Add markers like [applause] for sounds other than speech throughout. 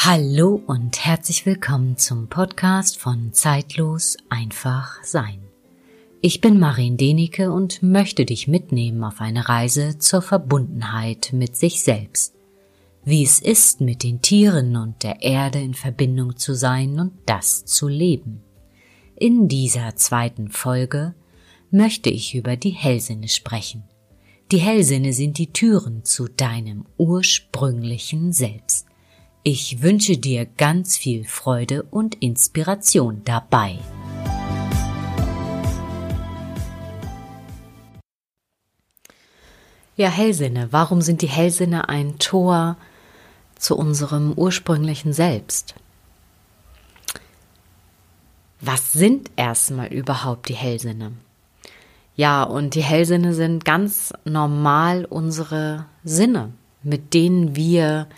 Hallo und herzlich willkommen zum Podcast von Zeitlos einfach sein. Ich bin Marin Denike und möchte dich mitnehmen auf eine Reise zur Verbundenheit mit sich selbst. Wie es ist, mit den Tieren und der Erde in Verbindung zu sein und das zu leben. In dieser zweiten Folge möchte ich über die Hellsinne sprechen. Die Hellsinne sind die Türen zu deinem ursprünglichen Selbst. Ich wünsche dir ganz viel Freude und Inspiration dabei. Ja, Hellsinne. Warum sind die Hellsinne ein Tor zu unserem ursprünglichen Selbst? Was sind erstmal überhaupt die Hellsinne? Ja, und die Hellsinne sind ganz normal unsere Sinne, mit denen wir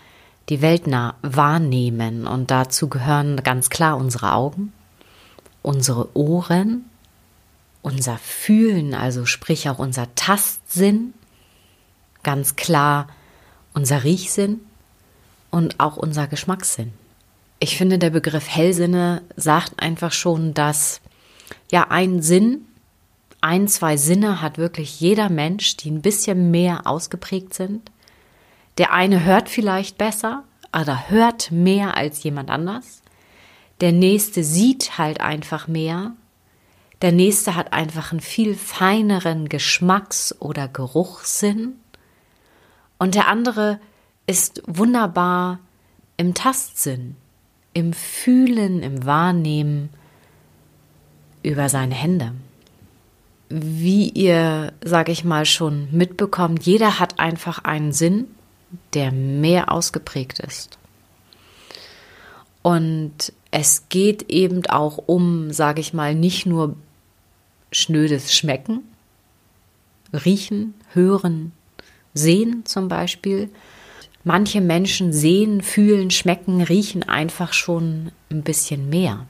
die Welt nah wahrnehmen. Und dazu gehören ganz klar unsere Augen, unsere Ohren, unser Fühlen, also sprich auch unser Tastsinn, ganz klar unser Riechsinn und auch unser Geschmackssinn. Ich finde, der Begriff Hellsinne sagt einfach schon, dass ja ein Sinn, ein, zwei Sinne hat wirklich jeder Mensch, die ein bisschen mehr ausgeprägt sind. Der eine hört vielleicht besser, oder hört mehr als jemand anders. Der nächste sieht halt einfach mehr. Der nächste hat einfach einen viel feineren Geschmacks- oder Geruchssinn. Und der andere ist wunderbar im Tastsinn, im Fühlen, im Wahrnehmen über seine Hände wie ihr, sage ich mal, schon mitbekommt, jeder hat einfach einen Sinn, der mehr ausgeprägt ist. Und es geht eben auch um, sage ich mal, nicht nur schnödes Schmecken, Riechen, Hören, Sehen zum Beispiel. Manche Menschen sehen, fühlen, schmecken, riechen einfach schon ein bisschen mehr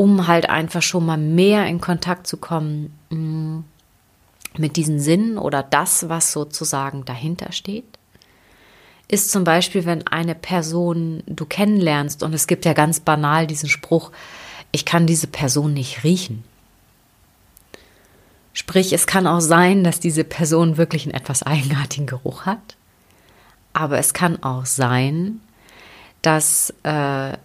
um halt einfach schon mal mehr in Kontakt zu kommen mm, mit diesen Sinnen oder das, was sozusagen dahinter steht. Ist zum Beispiel, wenn eine Person du kennenlernst und es gibt ja ganz banal diesen Spruch, ich kann diese Person nicht riechen. Sprich, es kann auch sein, dass diese Person wirklich einen etwas eigenartigen Geruch hat. Aber es kann auch sein, dass äh,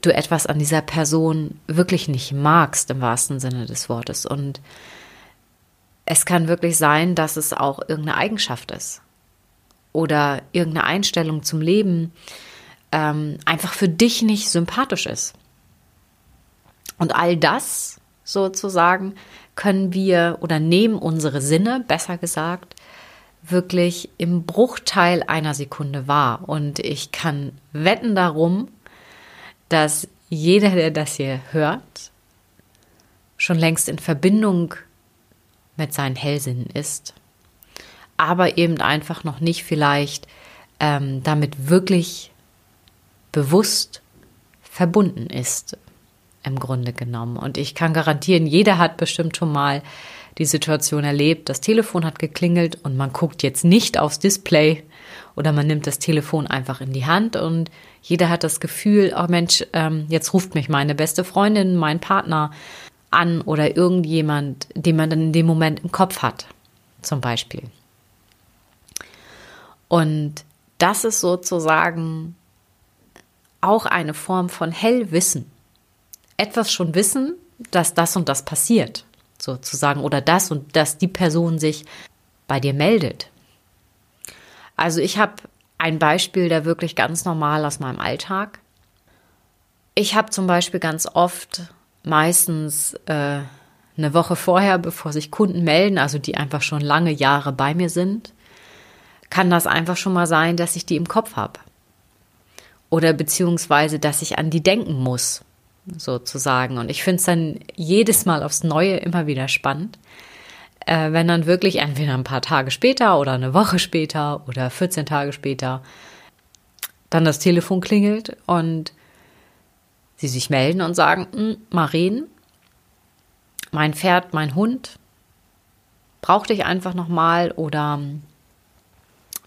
du etwas an dieser Person wirklich nicht magst, im wahrsten Sinne des Wortes. Und es kann wirklich sein, dass es auch irgendeine Eigenschaft ist oder irgendeine Einstellung zum Leben ähm, einfach für dich nicht sympathisch ist. Und all das sozusagen können wir oder nehmen unsere Sinne, besser gesagt, wirklich im Bruchteil einer Sekunde wahr. Und ich kann wetten darum, dass jeder, der das hier hört, schon längst in Verbindung mit seinen Hellsinnen ist, aber eben einfach noch nicht vielleicht ähm, damit wirklich bewusst verbunden ist, im Grunde genommen. Und ich kann garantieren, jeder hat bestimmt schon mal die Situation erlebt, das Telefon hat geklingelt und man guckt jetzt nicht aufs Display oder man nimmt das Telefon einfach in die Hand und jeder hat das Gefühl, oh Mensch, ähm, jetzt ruft mich meine beste Freundin, mein Partner an oder irgendjemand, den man dann in dem Moment im Kopf hat, zum Beispiel. Und das ist sozusagen auch eine Form von Hellwissen. Etwas schon wissen, dass das und das passiert, sozusagen, oder das und dass die Person sich bei dir meldet. Also ich habe ein Beispiel da wirklich ganz normal aus meinem Alltag. Ich habe zum Beispiel ganz oft meistens äh, eine Woche vorher, bevor sich Kunden melden, also die einfach schon lange Jahre bei mir sind, kann das einfach schon mal sein, dass ich die im Kopf habe. Oder beziehungsweise, dass ich an die denken muss, sozusagen. Und ich finde es dann jedes Mal aufs Neue immer wieder spannend, äh, wenn dann wirklich entweder ein paar Tage später oder eine Woche später oder 14 Tage später dann das Telefon klingelt und sie sich melden und sagen, hm, Maren, mein Pferd, mein Hund, brauchte ich einfach nochmal oder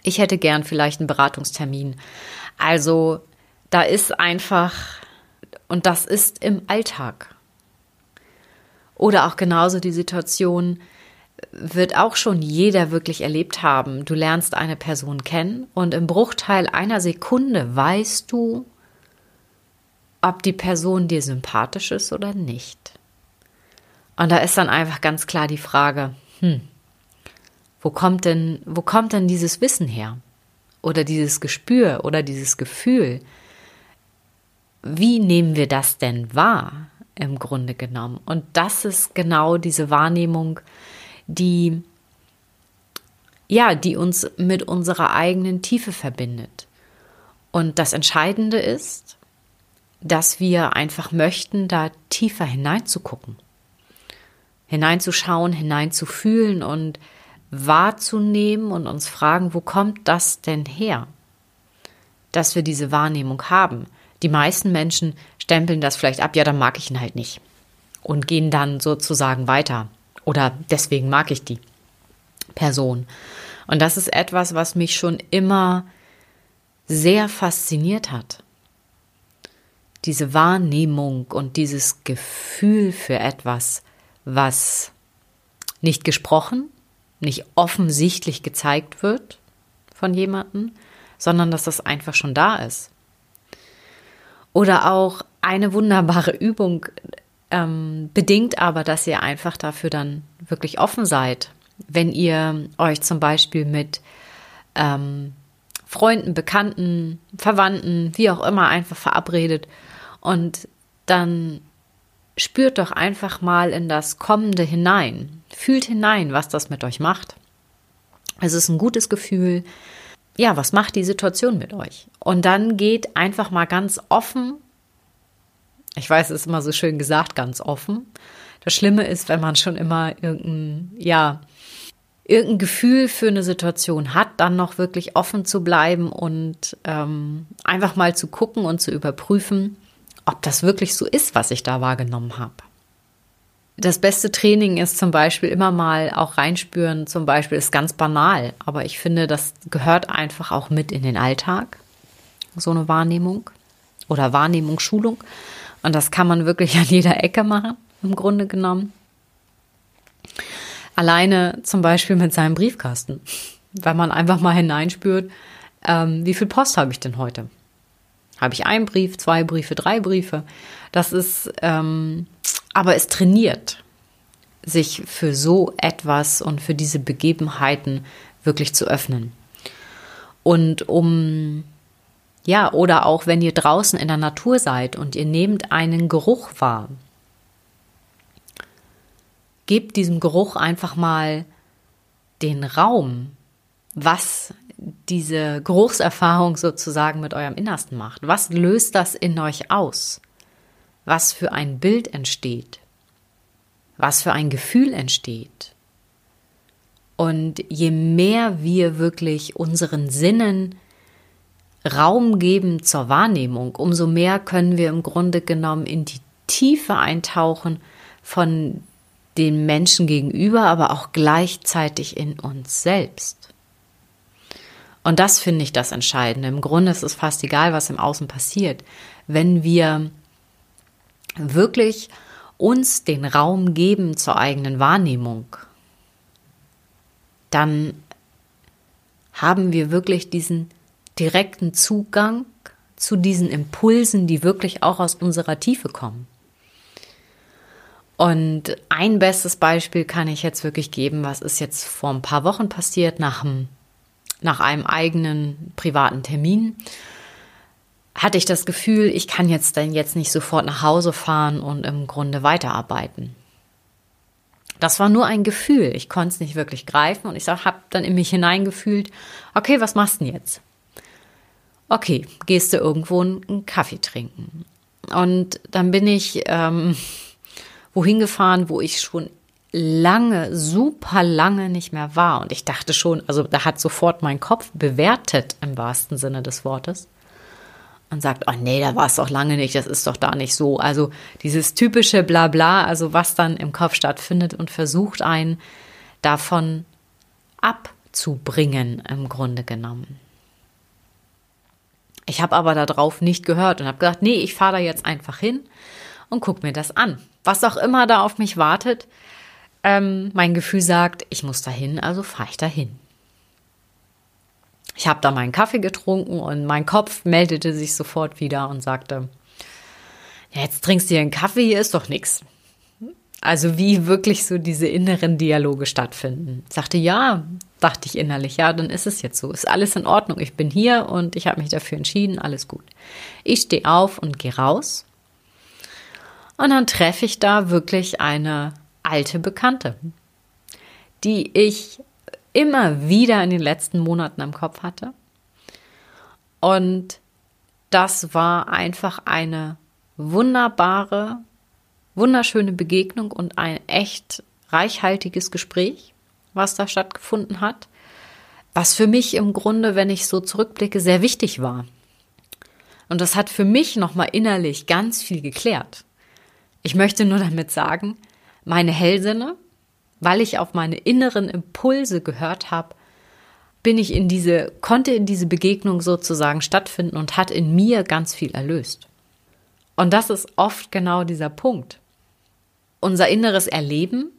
ich hätte gern vielleicht einen Beratungstermin Also da ist einfach, und das ist im Alltag. Oder auch genauso die Situation, wird auch schon jeder wirklich erlebt haben. Du lernst eine Person kennen und im Bruchteil einer Sekunde weißt du, ob die Person dir sympathisch ist oder nicht. Und da ist dann einfach ganz klar die Frage, hm, wo kommt denn, wo kommt denn dieses Wissen her? Oder dieses Gespür oder dieses Gefühl? Wie nehmen wir das denn wahr im Grunde genommen? Und das ist genau diese Wahrnehmung, die ja, die uns mit unserer eigenen Tiefe verbindet. Und das Entscheidende ist, dass wir einfach möchten, da tiefer hineinzugucken, hineinzuschauen, hineinzufühlen und wahrzunehmen und uns fragen, wo kommt das denn her, dass wir diese Wahrnehmung haben. Die meisten Menschen stempeln das vielleicht ab, ja, dann mag ich ihn halt nicht und gehen dann sozusagen weiter. Oder deswegen mag ich die Person. Und das ist etwas, was mich schon immer sehr fasziniert hat. Diese Wahrnehmung und dieses Gefühl für etwas, was nicht gesprochen, nicht offensichtlich gezeigt wird von jemandem, sondern dass das einfach schon da ist. Oder auch eine wunderbare [laughs] Übung, ähm, bedingt aber, dass ihr einfach dafür dann wirklich offen seid. Wenn ihr euch zum Beispiel mit ähm, Freunden, Bekannten, Verwandten, wie auch immer, einfach verabredet und dann spürt doch einfach mal in das Kommende hinein. Fühlt hinein, was das mit euch macht. Es ist ein gutes Gefühl. Ja, was macht die Situation mit euch? Und dann geht einfach mal ganz offen ich weiß, es ist immer so schön gesagt, ganz offen. Das Schlimme ist, wenn man schon immer irgendein, ja, irgendein Gefühl für eine Situation hat, dann noch wirklich offen zu bleiben und ähm, einfach mal zu gucken und zu überprüfen, ob das wirklich so ist, was ich da wahrgenommen habe. Das beste Training ist zum Beispiel immer mal auch reinspüren, zum Beispiel ist ganz banal, aber ich finde, das gehört einfach auch mit in den Alltag, so eine Wahrnehmung oder Wahrnehmungsschulung. Und das kann man wirklich [laughs] an jeder Ecke machen, im Grunde genommen. Alleine zum Beispiel mit seinem Briefkasten. Wenn man einfach mal hineinspürt, ähm, wie viel Post habe ich denn heute? Habe ich einen Brief, zwei Briefe, drei Briefe? Das ist, ähm, aber es trainiert, sich für so etwas und für diese Begebenheiten wirklich zu öffnen. Und um ja, oder auch wenn ihr draußen in der Natur seid und ihr nehmt einen Geruch wahr. Gebt diesem Geruch einfach mal den Raum, was diese Geruchserfahrung sozusagen mit eurem Innersten macht. Was löst das in euch aus? Was für ein Bild entsteht? Was für ein Gefühl entsteht? Und je mehr wir wirklich unseren Sinnen Raum geben zur Wahrnehmung, umso mehr können wir im Grunde genommen in die Tiefe eintauchen von den Menschen gegenüber, aber auch gleichzeitig in uns selbst. Und das finde ich das Entscheidende. Im Grunde ist es fast egal, was im Außen passiert. Wenn wir wirklich uns den Raum geben zur eigenen Wahrnehmung, dann haben wir wirklich diesen direkten Zugang zu diesen Impulsen, die wirklich auch aus unserer Tiefe kommen. Und ein bestes Beispiel kann ich jetzt wirklich geben, was ist jetzt vor ein paar Wochen passiert, nach einem, nach einem eigenen privaten Termin. Hatte ich das Gefühl, ich kann jetzt dann jetzt nicht sofort nach Hause fahren und im Grunde weiterarbeiten. Das war nur ein Gefühl. Ich konnte es nicht wirklich greifen und ich habe dann in mich hineingefühlt, okay, was machst du denn jetzt? okay, gehst du irgendwo einen Kaffee trinken. Und dann bin ich ähm, wohin gefahren, wo ich schon lange, super lange nicht mehr war. Und ich dachte schon, also da hat sofort mein Kopf bewertet im wahrsten Sinne des Wortes und sagt, oh nee, da war es doch lange nicht, das ist doch da nicht so. Also dieses typische Blabla, also was dann im Kopf stattfindet und versucht einen davon abzubringen im Grunde genommen. Ich habe aber darauf nicht gehört und habe gesagt, nee, ich fahre da jetzt einfach hin und guck mir das an. Was auch immer da auf mich wartet, ähm, mein Gefühl sagt, ich muss dahin, also fahre ich dahin. Ich habe da meinen Kaffee getrunken und mein Kopf meldete sich sofort wieder und sagte, jetzt trinkst du hier einen Kaffee, hier ist doch nichts. Also wie wirklich so diese inneren Dialoge stattfinden. Ich sagte, ja, dachte ich innerlich, ja, dann ist es jetzt so. Ist alles in Ordnung. Ich bin hier und ich habe mich dafür entschieden, alles gut. Ich stehe auf und gehe raus. Und dann treffe ich da wirklich eine alte Bekannte, die ich immer wieder in den letzten Monaten im Kopf hatte. Und das war einfach eine wunderbare, wunderschöne Begegnung und ein echt reichhaltiges Gespräch, was da stattgefunden hat, was für mich im Grunde, wenn ich so zurückblicke, sehr wichtig war. Und das hat für mich nochmal innerlich ganz viel geklärt. Ich möchte nur damit sagen, meine Hellsinne, weil ich auf meine inneren Impulse gehört habe, bin ich in diese, konnte in diese Begegnung sozusagen stattfinden und hat in mir ganz viel erlöst. Und das ist oft genau dieser Punkt. Unser inneres Erleben,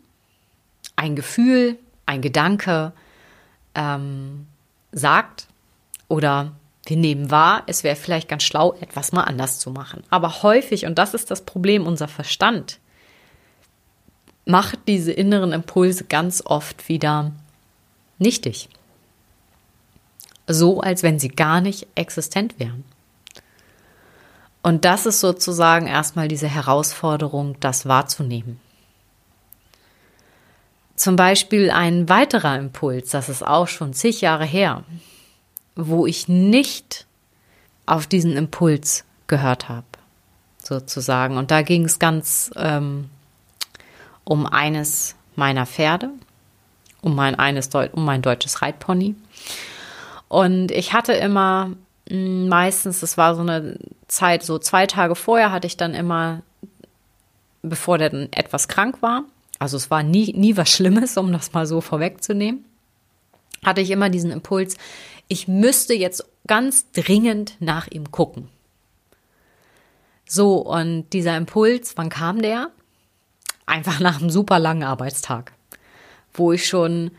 ein Gefühl, ein Gedanke ähm, sagt oder wir nehmen wahr, es wäre vielleicht ganz schlau, etwas mal anders zu machen. Aber häufig, und das ist das Problem, unser Verstand macht diese inneren Impulse ganz oft wieder nichtig. So, als wenn sie gar nicht existent wären. Und das ist sozusagen erstmal diese Herausforderung, das wahrzunehmen. Zum Beispiel ein weiterer Impuls, das ist auch schon zig Jahre her, wo ich nicht auf diesen Impuls gehört habe, sozusagen. Und da ging es ganz ähm, um eines meiner Pferde, um mein, eines, um mein deutsches Reitpony. Und ich hatte immer hm, meistens, das war so eine Zeit, so zwei Tage vorher hatte ich dann immer, bevor der dann etwas krank war, also es war nie, nie was Schlimmes, um das mal so vorwegzunehmen, hatte ich immer diesen Impuls, ich müsste jetzt ganz dringend nach ihm gucken. So, und dieser Impuls, wann kam der? Einfach nach einem super langen Arbeitstag, wo ich schon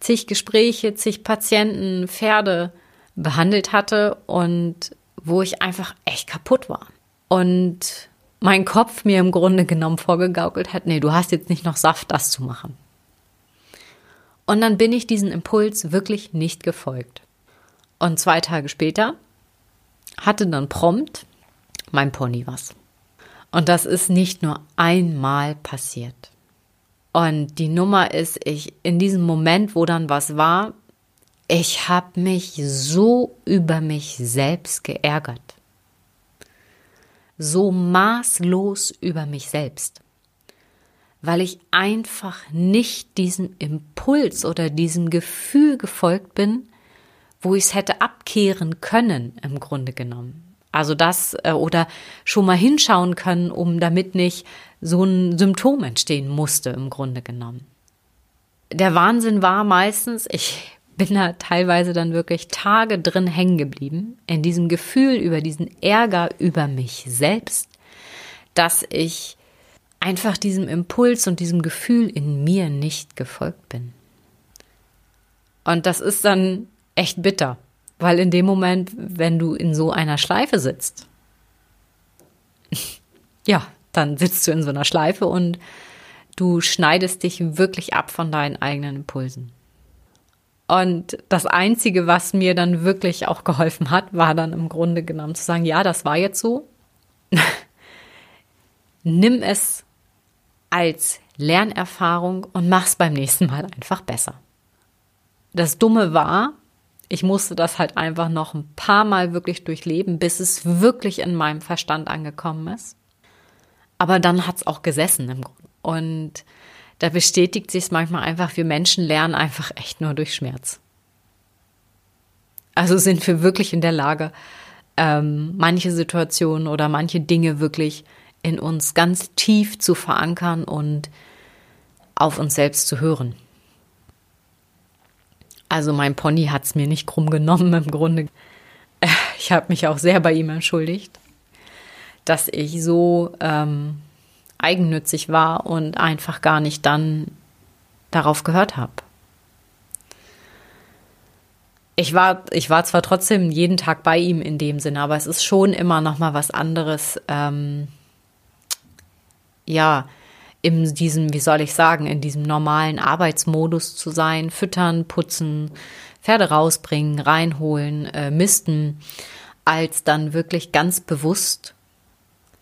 zig Gespräche, zig Patienten, Pferde behandelt hatte und wo ich einfach echt kaputt war. Und mein Kopf mir im Grunde genommen vorgegaukelt hat, nee, du hast jetzt nicht noch Saft, das zu machen. Und dann bin ich diesen Impuls wirklich nicht gefolgt. Und zwei Tage später hatte dann prompt mein Pony was. Und das ist nicht nur einmal passiert. Und die Nummer ist, ich in diesem Moment, wo dann was war, ich habe mich so über mich selbst geärgert. So maßlos über mich selbst. Weil ich einfach nicht diesem Impuls oder diesem Gefühl gefolgt bin, wo ich es hätte abkehren können, im Grunde genommen. Also das äh, oder schon mal hinschauen können, um damit nicht so ein Symptom entstehen musste im Grunde genommen. Der Wahnsinn war meistens, ich bin da teilweise dann wirklich Tage drin hängen geblieben, in diesem Gefühl über diesen Ärger über mich selbst, dass ich einfach diesem Impuls und diesem Gefühl in mir nicht gefolgt bin. Und das ist dann echt bitter. Weil in dem Moment, wenn du in so einer Schleife sitzt, [laughs] ja, dann sitzt du in so einer Schleife und du schneidest dich wirklich ab von deinen eigenen Impulsen. Und das Einzige, was mir dann wirklich auch geholfen hat, war dann im Grunde genommen zu sagen, ja, das war jetzt so. [laughs] Nimm es als Lernerfahrung und mach's beim nächsten Mal einfach besser. Das Dumme war, ich musste das halt einfach noch ein paar Mal wirklich durchleben, bis es wirklich in meinem Verstand angekommen ist. Aber dann hat es auch gesessen im Grunde. Und da bestätigt sich es manchmal einfach, wir Menschen lernen einfach echt nur durch Schmerz. Also sind wir wirklich in der Lage, ähm, manche Situationen oder manche Dinge wirklich in uns ganz tief zu verankern und auf uns selbst zu hören. Also mein Pony hat es mir nicht krumm genommen im Grunde. Ich habe mich auch sehr bei ihm entschuldigt, dass ich so ähm, eigennützig war und einfach gar nicht dann darauf gehört habe. Ich war, ich war zwar trotzdem jeden Tag bei ihm in dem Sinne, aber es ist schon immer noch mal was anderes. Ähm, ja, in diesem, wie soll ich sagen, in diesem normalen Arbeitsmodus zu sein, füttern, putzen, Pferde rausbringen, reinholen, äh, misten, als dann wirklich ganz bewusst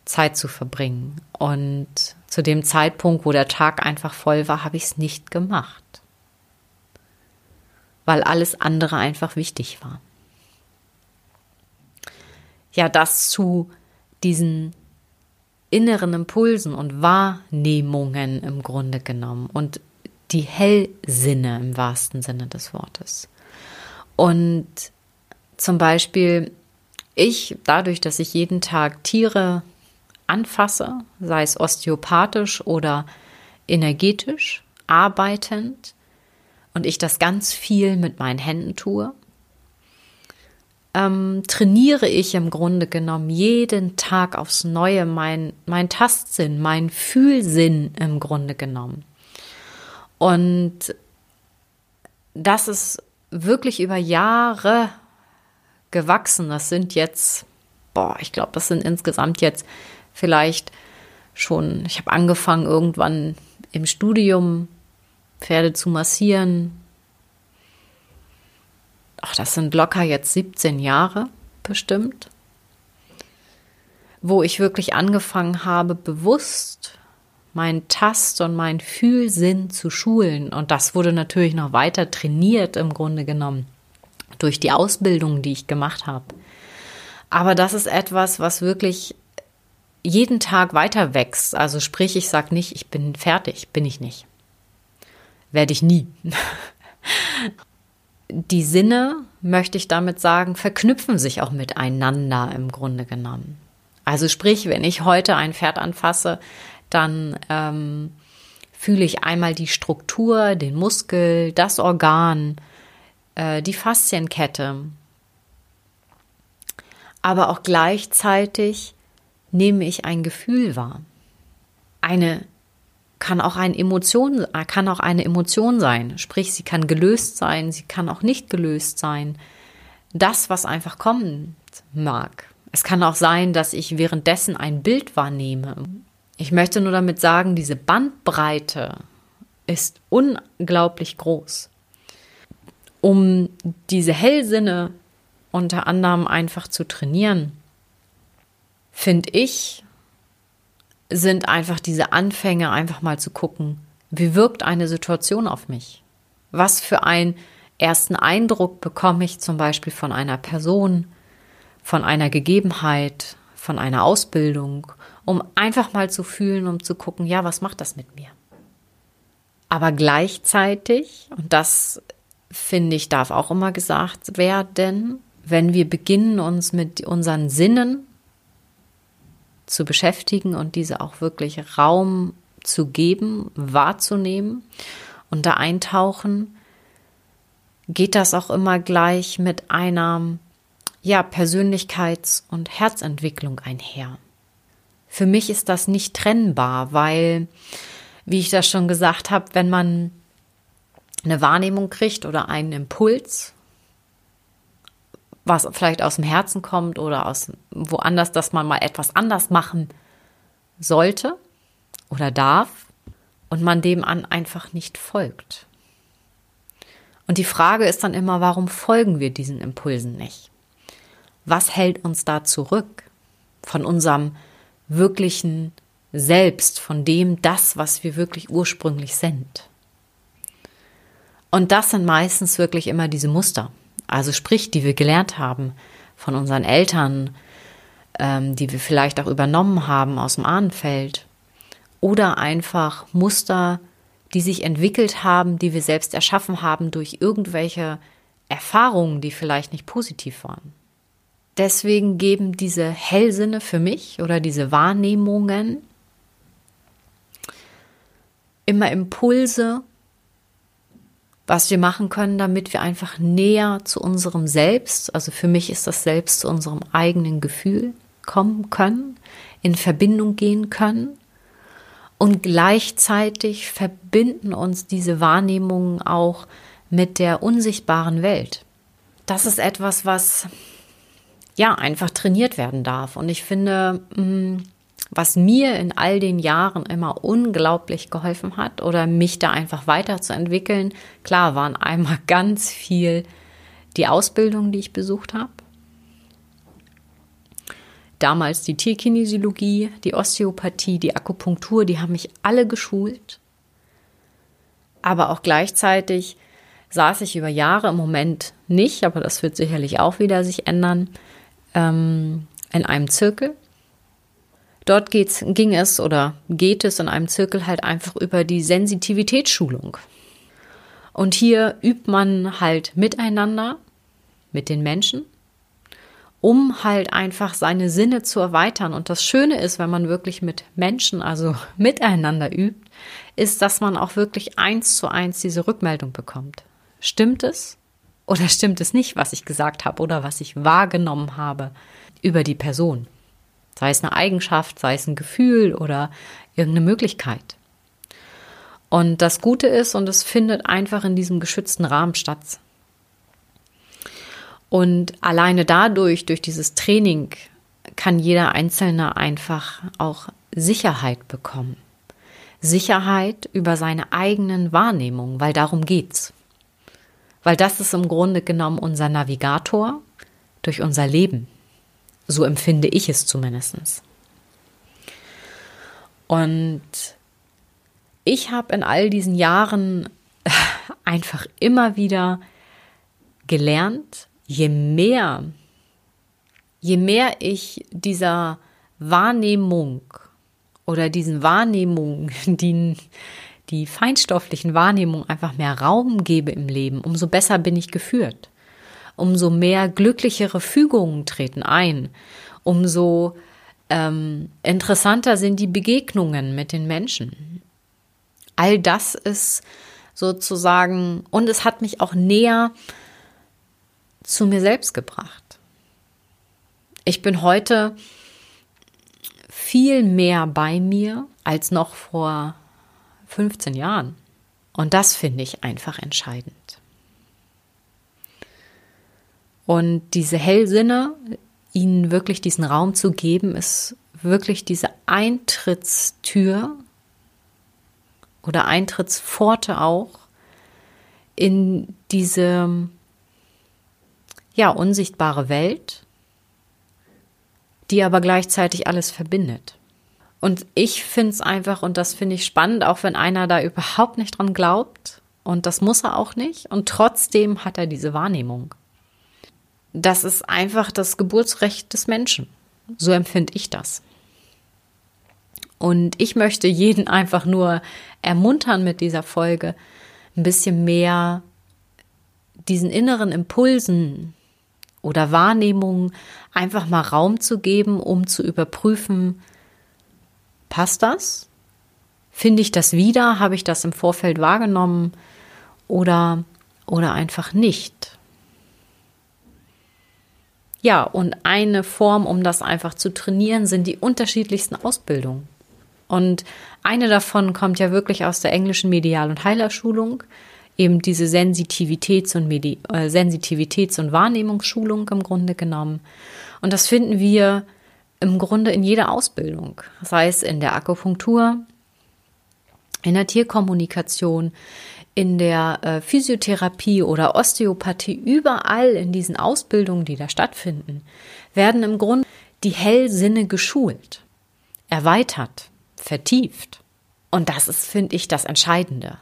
Zeit zu verbringen. Und zu dem Zeitpunkt, wo der Tag einfach voll war, habe ich es nicht gemacht. Weil alles andere einfach wichtig war. Ja, das zu diesen inneren Impulsen und Wahrnehmungen im Grunde genommen und die Hellsinne im wahrsten Sinne des Wortes. Und zum Beispiel ich, dadurch, dass ich jeden Tag Tiere anfasse, sei es osteopathisch oder energetisch, arbeitend, und ich das ganz viel mit meinen Händen tue, ähm, trainiere ich im Grunde genommen jeden Tag aufs Neue mein, mein Tastsinn, mein Fühlsinn im Grunde genommen. Und das ist wirklich über Jahre gewachsen. Das sind jetzt, boah, ich glaube, das sind insgesamt jetzt vielleicht schon, ich habe angefangen irgendwann im Studium Pferde zu massieren, ach, das sind locker jetzt 17 Jahre bestimmt, wo ich wirklich angefangen habe, bewusst meinen Tast- und meinen Fühlsinn zu schulen. Und das wurde natürlich noch weiter trainiert im Grunde genommen durch die Ausbildung, die ich gemacht habe. Aber das ist etwas, was wirklich jeden Tag weiter wächst. Also sprich, ich sage nicht, ich bin fertig, bin ich nicht. Werde ich nie. [laughs] die Sinne, möchte ich damit sagen, verknüpfen sich auch miteinander im Grunde genommen. Also sprich, wenn ich heute ein Pferd anfasse, dann ähm, fühle ich einmal die Struktur, den Muskel, das Organ, äh, die Faszienkette. Aber auch gleichzeitig nehme ich ein Gefühl wahr. Eine kann auch eine Emotion, kann auch eine Emotion sein. Sprich, sie kann gelöst sein, sie kann auch nicht gelöst sein. Das, was einfach kommen mag. Es kann auch sein, dass ich währenddessen ein Bild wahrnehme. Ich möchte nur damit sagen, diese Bandbreite ist unglaublich groß. Um diese Hellsinne unter anderem einfach zu trainieren, finde ich, sind einfach diese Anfänge, einfach mal zu gucken, wie wirkt eine Situation auf mich? Was für einen ersten Eindruck bekomme ich zum Beispiel von einer Person, von einer Gegebenheit, von einer Ausbildung, um einfach mal zu fühlen, um zu gucken, ja, was macht das mit mir? Aber gleichzeitig, und das finde ich, darf auch immer gesagt werden, wenn wir beginnen, uns mit unseren Sinnen zu beschäftigen und diese auch wirklich Raum zu geben, wahrzunehmen und da eintauchen, geht das auch immer gleich mit einer ja, Persönlichkeits- und Herzentwicklung einher. Für mich ist das nicht trennbar, weil, wie ich das schon gesagt habe, wenn man eine Wahrnehmung kriegt oder einen Impuls, was vielleicht aus dem Herzen kommt oder aus woanders, dass man mal etwas anders machen sollte oder darf und man dem an einfach nicht folgt. Und die Frage ist dann immer, warum folgen wir diesen Impulsen nicht? Was hält uns da zurück von unserem wirklichen Selbst, von dem das, was wir wirklich ursprünglich sind? Und das sind meistens wirklich immer diese Muster, also sprich, die wir gelernt haben von unseren Eltern, ähm, die wir vielleicht auch übernommen haben aus dem Ahnenfeld. Oder einfach Muster, die sich entwickelt haben, die wir selbst erschaffen haben durch irgendwelche Erfahrungen, die vielleicht nicht positiv waren. Deswegen geben diese Hellsinne für mich oder diese Wahrnehmungen immer Impulse, was wir machen können, damit wir einfach näher zu unserem Selbst, also für mich ist das Selbst zu unserem eigenen Gefühl kommen können, in Verbindung gehen können. Und gleichzeitig verbinden uns diese Wahrnehmungen auch mit der unsichtbaren Welt. Das ist etwas, was ja einfach trainiert werden darf. Und ich finde, mm, was mir in all den Jahren immer unglaublich geholfen hat oder mich da einfach weiterzuentwickeln, klar waren einmal [laughs] ganz viel die Ausbildung, die ich besucht habe. Damals die Tierkinesiologie, die Osteopathie, die Akupunktur, die haben mich alle geschult. Aber auch gleichzeitig saß ich über Jahre im Moment nicht, aber das wird sicherlich auch wieder sich ändern, ähm, in einem Zirkel Dort geht's, ging es oder geht es in einem Zirkel halt einfach über die Sensitivitätsschulung. Und hier übt man halt miteinander, mit den Menschen, um halt einfach seine Sinne zu erweitern. Und das Schöne ist, wenn man wirklich mit Menschen, also [laughs] miteinander übt, ist, dass man auch wirklich eins zu eins diese Rückmeldung bekommt. Stimmt es oder stimmt es nicht, was ich gesagt habe oder was ich wahrgenommen habe über die Person? Sei es eine Eigenschaft, sei es ein Gefühl oder irgendeine Möglichkeit. Und das Gute ist, und es findet einfach in diesem geschützten Rahmen statt. Und alleine dadurch, durch dieses Training, kann jeder Einzelne einfach auch Sicherheit bekommen. Sicherheit über seine eigenen Wahrnehmungen, weil darum geht's. Weil das ist im Grunde genommen unser Navigator durch unser Leben. So empfinde ich es zumindest. Und ich habe in all diesen Jahren [laughs] einfach immer wieder gelernt, je mehr, je mehr ich dieser Wahrnehmung oder diesen Wahrnehmungen, [laughs] die, die feinstofflichen Wahrnehmungen einfach mehr Raum gebe im Leben, umso besser bin ich geführt umso mehr glücklichere Fügungen treten ein, umso ähm, interessanter sind die Begegnungen mit den Menschen. All das ist sozusagen, und es hat mich auch näher zu mir selbst gebracht. Ich bin heute viel mehr bei mir als noch vor 15 Jahren. Und das finde ich einfach entscheidend. Und diese Hellsinne, ihnen wirklich diesen Raum zu geben, ist wirklich diese Eintrittstür oder Eintrittspforte auch in diese ja unsichtbare Welt, die aber gleichzeitig alles verbindet. Und ich finde es einfach, und das finde ich spannend, auch wenn einer da überhaupt nicht dran glaubt, und das muss er auch nicht, und trotzdem hat er diese Wahrnehmung das ist einfach das Geburtsrecht des Menschen. So empfinde ich das. Und ich möchte jeden [laughs] einfach nur ermuntern mit dieser Folge, ein bisschen mehr diesen inneren Impulsen oder Wahrnehmungen einfach mal Raum zu geben, um zu überprüfen, passt das? Finde ich das wieder? Habe ich das im Vorfeld wahrgenommen? Oder, oder einfach nicht? Ja, und eine Form, um das einfach zu trainieren, sind die unterschiedlichsten Ausbildungen. Und eine davon kommt ja wirklich aus der englischen Medial- und Heilerschulung, eben diese Sensitivitäts- und, Medi äh, Sensitivitäts- und Wahrnehmungsschulung im Grunde genommen. Und das finden wir im Grunde in jeder Ausbildung, sei es in der Akupunktur, in der Tierkommunikation, in der äh, Physiotherapie oder Osteopathie, überall in diesen Ausbildungen, die da stattfinden, werden im Grunde die Hellsinne geschult, erweitert, vertieft. Und das ist, finde ich, das Entscheidende.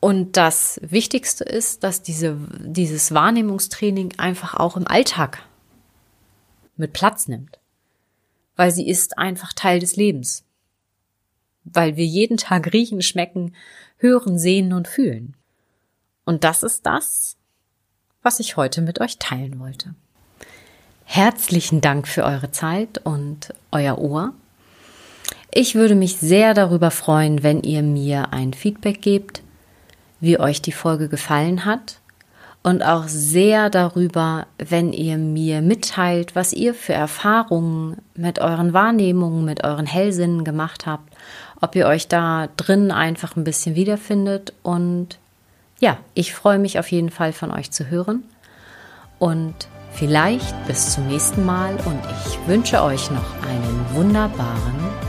Und das Wichtigste ist, dass diese, dieses Wahrnehmungstraining einfach auch im Alltag mit Platz nimmt. Weil sie ist einfach Teil des Lebens. Weil wir jeden Tag riechen, schmecken, hören, sehen und fühlen. Und das ist das, was ich heute mit euch teilen wollte. Herzlichen Dank für eure Zeit und euer Ohr. Ich würde mich sehr darüber freuen, wenn ihr mir ein Feedback gebt. wie euch die Folge gefallen hat und auch sehr darüber, wenn ihr mir mitteilt, was ihr für Erfahrungen mit euren Wahrnehmungen, mit euren Hellsinnen gemacht habt, ob ihr euch da drin einfach ein bisschen wiederfindet. Und ja, ich freue mich auf jeden Fall von euch zu hören. Und vielleicht bis zum nächsten Mal und ich wünsche euch noch einen wunderbaren